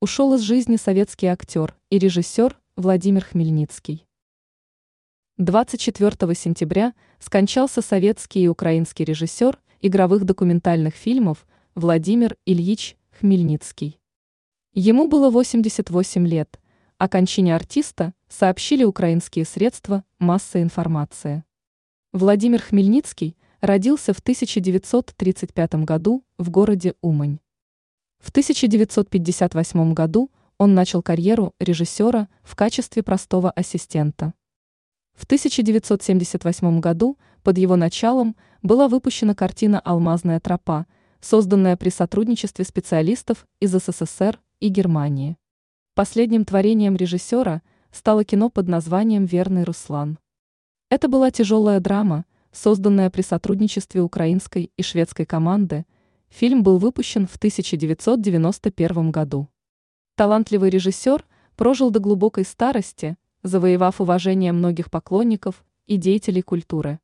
ушел из жизни советский актер и режиссер Владимир Хмельницкий. 24 сентября скончался советский и украинский режиссер игровых документальных фильмов Владимир Ильич Хмельницкий. Ему было 88 лет. О кончине артиста сообщили украинские средства массовой информации. Владимир Хмельницкий родился в 1935 году в городе Умань. В 1958 году он начал карьеру режиссера в качестве простого ассистента. В 1978 году под его началом была выпущена картина «Алмазная тропа», созданная при сотрудничестве специалистов из СССР и Германии. Последним творением режиссера стало кино под названием «Верный Руслан». Это была тяжелая драма, созданная при сотрудничестве украинской и шведской команды – Фильм был выпущен в 1991 году. Талантливый режиссер прожил до глубокой старости, завоевав уважение многих поклонников и деятелей культуры.